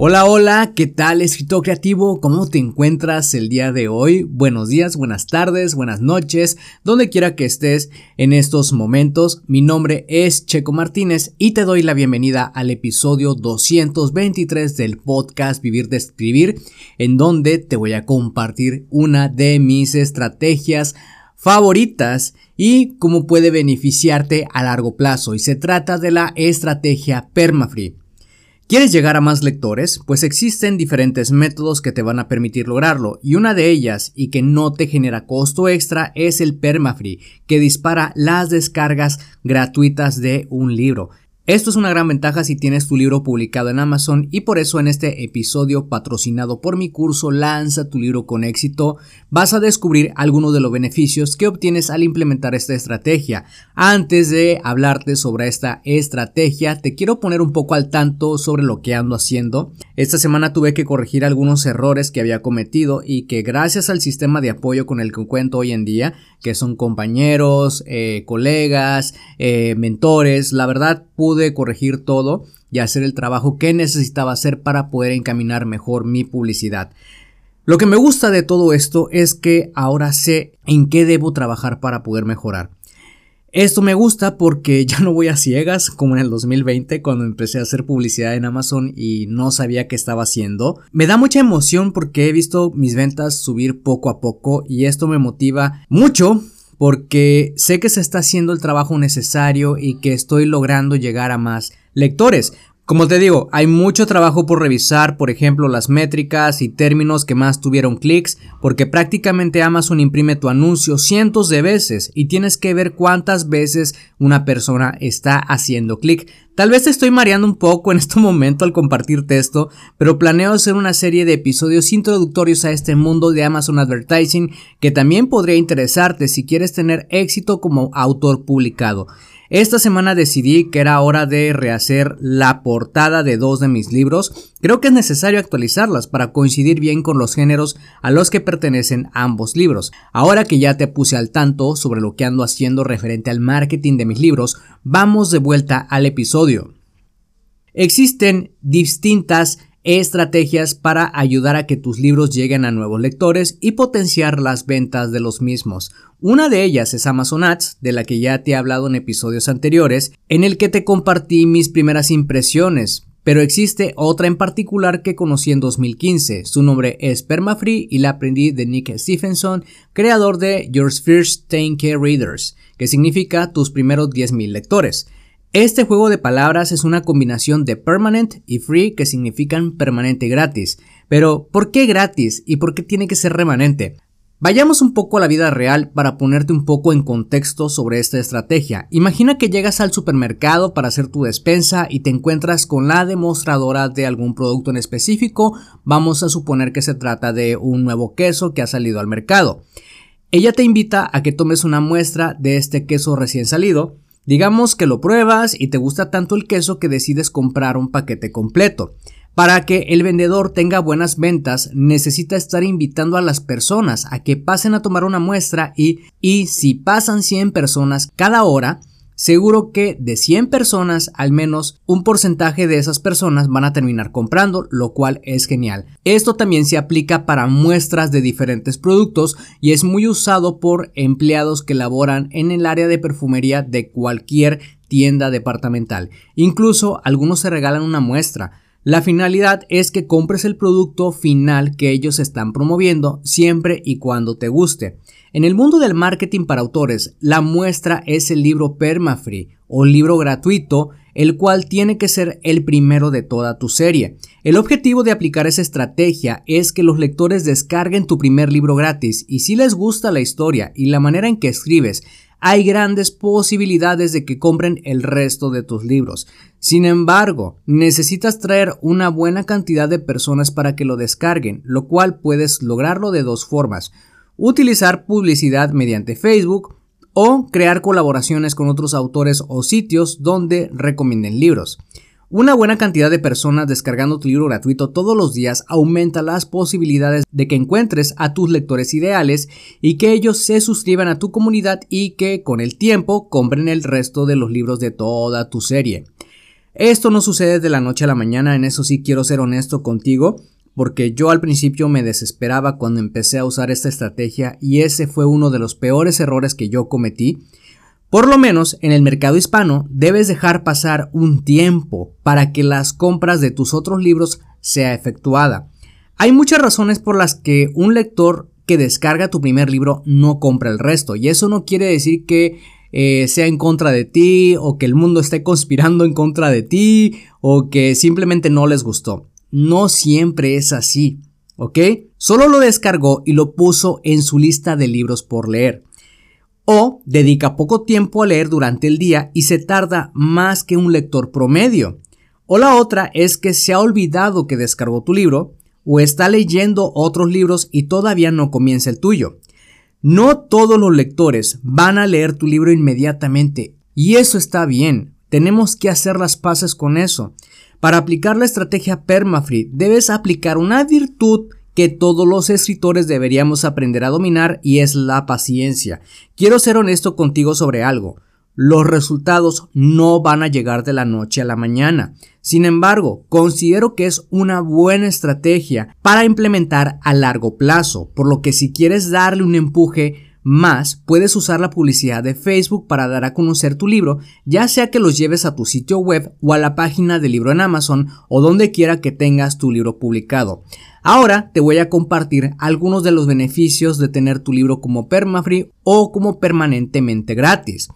Hola, hola, ¿qué tal escritor creativo? ¿Cómo te encuentras el día de hoy? Buenos días, buenas tardes, buenas noches, donde quiera que estés en estos momentos. Mi nombre es Checo Martínez y te doy la bienvenida al episodio 223 del podcast Vivir de Escribir, en donde te voy a compartir una de mis estrategias favoritas y cómo puede beneficiarte a largo plazo. Y se trata de la estrategia Permafree. ¿Quieres llegar a más lectores? Pues existen diferentes métodos que te van a permitir lograrlo y una de ellas y que no te genera costo extra es el Permafree, que dispara las descargas gratuitas de un libro. Esto es una gran ventaja si tienes tu libro publicado en Amazon y por eso en este episodio patrocinado por mi curso Lanza tu libro con éxito vas a descubrir algunos de los beneficios que obtienes al implementar esta estrategia. Antes de hablarte sobre esta estrategia te quiero poner un poco al tanto sobre lo que ando haciendo. Esta semana tuve que corregir algunos errores que había cometido y que gracias al sistema de apoyo con el que cuento hoy en día que son compañeros, eh, colegas, eh, mentores. La verdad pude corregir todo y hacer el trabajo que necesitaba hacer para poder encaminar mejor mi publicidad. Lo que me gusta de todo esto es que ahora sé en qué debo trabajar para poder mejorar. Esto me gusta porque ya no voy a ciegas como en el 2020 cuando empecé a hacer publicidad en Amazon y no sabía qué estaba haciendo. Me da mucha emoción porque he visto mis ventas subir poco a poco y esto me motiva mucho porque sé que se está haciendo el trabajo necesario y que estoy logrando llegar a más lectores. Como te digo, hay mucho trabajo por revisar, por ejemplo, las métricas y términos que más tuvieron clics, porque prácticamente Amazon imprime tu anuncio cientos de veces y tienes que ver cuántas veces una persona está haciendo clic. Tal vez te estoy mareando un poco en este momento al compartirte esto, pero planeo hacer una serie de episodios introductorios a este mundo de Amazon Advertising que también podría interesarte si quieres tener éxito como autor publicado. Esta semana decidí que era hora de rehacer la portada de dos de mis libros. Creo que es necesario actualizarlas para coincidir bien con los géneros a los que pertenecen ambos libros. Ahora que ya te puse al tanto sobre lo que ando haciendo referente al marketing de mis libros, vamos de vuelta al episodio. Existen distintas estrategias para ayudar a que tus libros lleguen a nuevos lectores y potenciar las ventas de los mismos. Una de ellas es Amazon Ads, de la que ya te he hablado en episodios anteriores, en el que te compartí mis primeras impresiones, pero existe otra en particular que conocí en 2015. Su nombre es Permafree y la aprendí de Nick Stephenson, creador de Your First 10K Readers, que significa tus primeros 10.000 lectores. Este juego de palabras es una combinación de permanent y free que significan permanente gratis. Pero, ¿por qué gratis y por qué tiene que ser remanente? Vayamos un poco a la vida real para ponerte un poco en contexto sobre esta estrategia. Imagina que llegas al supermercado para hacer tu despensa y te encuentras con la demostradora de algún producto en específico. Vamos a suponer que se trata de un nuevo queso que ha salido al mercado. Ella te invita a que tomes una muestra de este queso recién salido Digamos que lo pruebas y te gusta tanto el queso que decides comprar un paquete completo. Para que el vendedor tenga buenas ventas, necesita estar invitando a las personas a que pasen a tomar una muestra y, y si pasan 100 personas cada hora, seguro que de 100 personas, al menos un porcentaje de esas personas van a terminar comprando, lo cual es genial. Esto también se aplica para muestras de diferentes productos y es muy usado por empleados que laboran en el área de perfumería de cualquier tienda departamental. Incluso algunos se regalan una muestra. La finalidad es que compres el producto final que ellos están promoviendo siempre y cuando te guste. En el mundo del marketing para autores, la muestra es el libro Permafree o libro gratuito el cual tiene que ser el primero de toda tu serie. El objetivo de aplicar esa estrategia es que los lectores descarguen tu primer libro gratis y si les gusta la historia y la manera en que escribes, hay grandes posibilidades de que compren el resto de tus libros. Sin embargo, necesitas traer una buena cantidad de personas para que lo descarguen, lo cual puedes lograrlo de dos formas. Utilizar publicidad mediante Facebook o crear colaboraciones con otros autores o sitios donde recomienden libros. Una buena cantidad de personas descargando tu libro gratuito todos los días aumenta las posibilidades de que encuentres a tus lectores ideales y que ellos se suscriban a tu comunidad y que con el tiempo compren el resto de los libros de toda tu serie. Esto no sucede de la noche a la mañana, en eso sí quiero ser honesto contigo, porque yo al principio me desesperaba cuando empecé a usar esta estrategia y ese fue uno de los peores errores que yo cometí por lo menos en el mercado hispano debes dejar pasar un tiempo para que las compras de tus otros libros sea efectuada. Hay muchas razones por las que un lector que descarga tu primer libro no compra el resto y eso no quiere decir que eh, sea en contra de ti o que el mundo esté conspirando en contra de ti o que simplemente no les gustó. No siempre es así, ¿ok? Solo lo descargó y lo puso en su lista de libros por leer o dedica poco tiempo a leer durante el día y se tarda más que un lector promedio. O la otra es que se ha olvidado que descargó tu libro o está leyendo otros libros y todavía no comienza el tuyo. No todos los lectores van a leer tu libro inmediatamente y eso está bien. Tenemos que hacer las paces con eso. Para aplicar la estrategia Permafree debes aplicar una virtud que todos los escritores deberíamos aprender a dominar y es la paciencia. Quiero ser honesto contigo sobre algo. Los resultados no van a llegar de la noche a la mañana. Sin embargo, considero que es una buena estrategia para implementar a largo plazo, por lo que si quieres darle un empuje más, puedes usar la publicidad de Facebook para dar a conocer tu libro, ya sea que los lleves a tu sitio web o a la página del libro en Amazon o donde quiera que tengas tu libro publicado. Ahora te voy a compartir algunos de los beneficios de tener tu libro como permafree o como permanentemente gratis.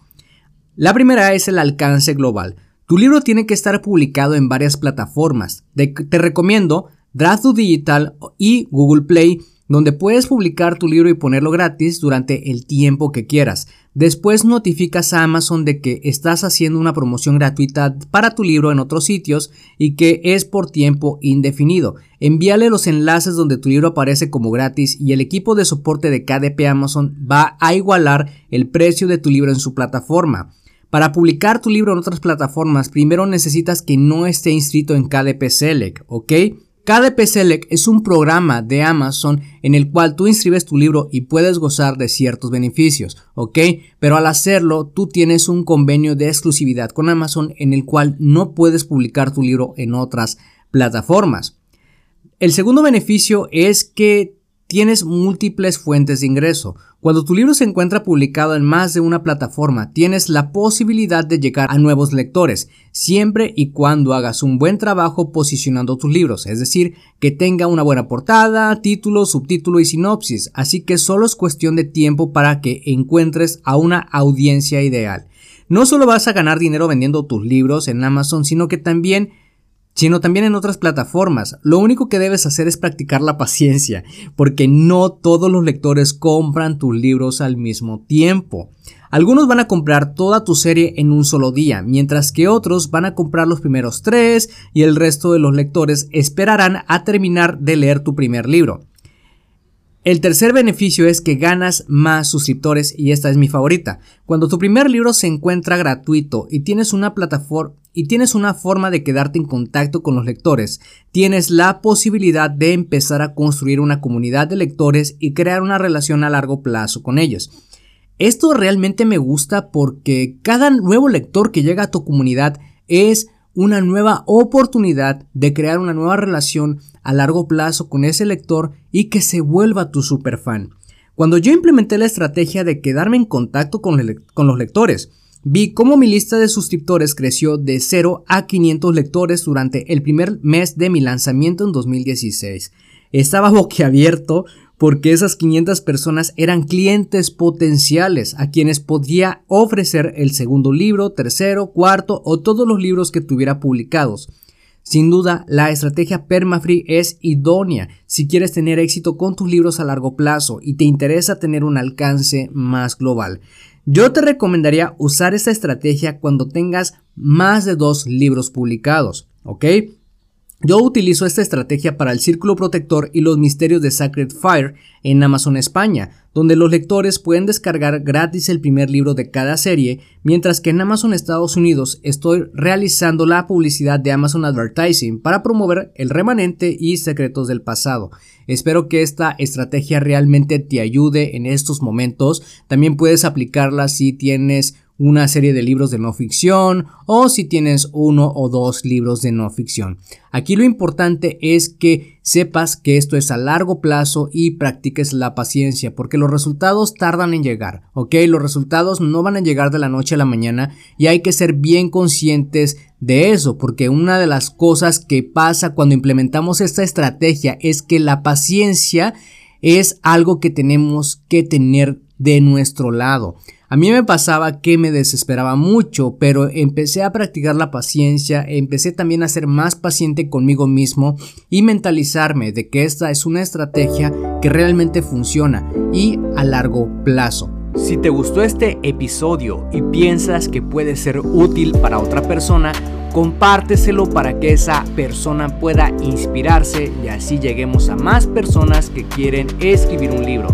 La primera es el alcance global. Tu libro tiene que estar publicado en varias plataformas. te recomiendo Draft Digital y Google Play donde puedes publicar tu libro y ponerlo gratis durante el tiempo que quieras. Después notificas a Amazon de que estás haciendo una promoción gratuita para tu libro en otros sitios y que es por tiempo indefinido. Envíale los enlaces donde tu libro aparece como gratis y el equipo de soporte de KDP Amazon va a igualar el precio de tu libro en su plataforma. Para publicar tu libro en otras plataformas, primero necesitas que no esté inscrito en KDP Select, ¿ok? KDP Select es un programa de Amazon en el cual tú inscribes tu libro y puedes gozar de ciertos beneficios, ¿ok? Pero al hacerlo, tú tienes un convenio de exclusividad con Amazon en el cual no puedes publicar tu libro en otras plataformas. El segundo beneficio es que tienes múltiples fuentes de ingreso. Cuando tu libro se encuentra publicado en más de una plataforma, tienes la posibilidad de llegar a nuevos lectores, siempre y cuando hagas un buen trabajo posicionando tus libros, es decir, que tenga una buena portada, título, subtítulo y sinopsis, así que solo es cuestión de tiempo para que encuentres a una audiencia ideal. No solo vas a ganar dinero vendiendo tus libros en Amazon, sino que también sino también en otras plataformas. Lo único que debes hacer es practicar la paciencia, porque no todos los lectores compran tus libros al mismo tiempo. Algunos van a comprar toda tu serie en un solo día, mientras que otros van a comprar los primeros tres y el resto de los lectores esperarán a terminar de leer tu primer libro. El tercer beneficio es que ganas más suscriptores y esta es mi favorita. Cuando tu primer libro se encuentra gratuito y tienes una plataforma y tienes una forma de quedarte en contacto con los lectores, tienes la posibilidad de empezar a construir una comunidad de lectores y crear una relación a largo plazo con ellos. Esto realmente me gusta porque cada nuevo lector que llega a tu comunidad es una nueva oportunidad de crear una nueva relación a largo plazo con ese lector y que se vuelva tu superfan. Cuando yo implementé la estrategia de quedarme en contacto con, los lectores, vi cómo mi lista de suscriptores creció de 0 a 500 lectores durante el primer mes de mi lanzamiento en 2016. Estaba boquiabierto porque esas 500 personas eran clientes potenciales a quienes podía ofrecer el segundo libro, tercero, cuarto o todos los libros que tuviera publicados. Sin duda, la estrategia Permafree es idónea si quieres tener éxito con tus libros a largo plazo y te interesa tener un alcance más global. Yo te recomendaría usar esta estrategia cuando tengas más de dos libros publicados, ¿ok? Yo utilizo esta estrategia para el Círculo Protector y los Misterios de Sacred Fire en Amazon España, donde los lectores pueden descargar gratis el primer libro de cada serie, mientras que en Amazon Estados Unidos estoy realizando la publicidad de Amazon Advertising para promover el remanente y secretos del pasado. Espero que esta estrategia realmente te ayude en estos momentos. También puedes aplicarla si tienes una serie de libros de no ficción o si tienes uno o dos libros de no ficción. Aquí lo importante es que sepas que esto es a largo plazo y practiques la paciencia porque los resultados tardan en llegar, ¿ok? Los resultados no van a llegar de la noche a la mañana y hay que ser bien conscientes de eso porque una de las cosas que pasa cuando implementamos esta estrategia es que la paciencia es algo que tenemos que tener de nuestro lado. A mí me pasaba que me desesperaba mucho, pero empecé a practicar la paciencia, empecé también a ser más paciente conmigo mismo y mentalizarme de que esta es una estrategia que realmente funciona y a largo plazo. Si te gustó este episodio y piensas que puede ser útil para otra persona, compárteselo para que esa persona pueda inspirarse y así lleguemos a más personas que quieren escribir un libro.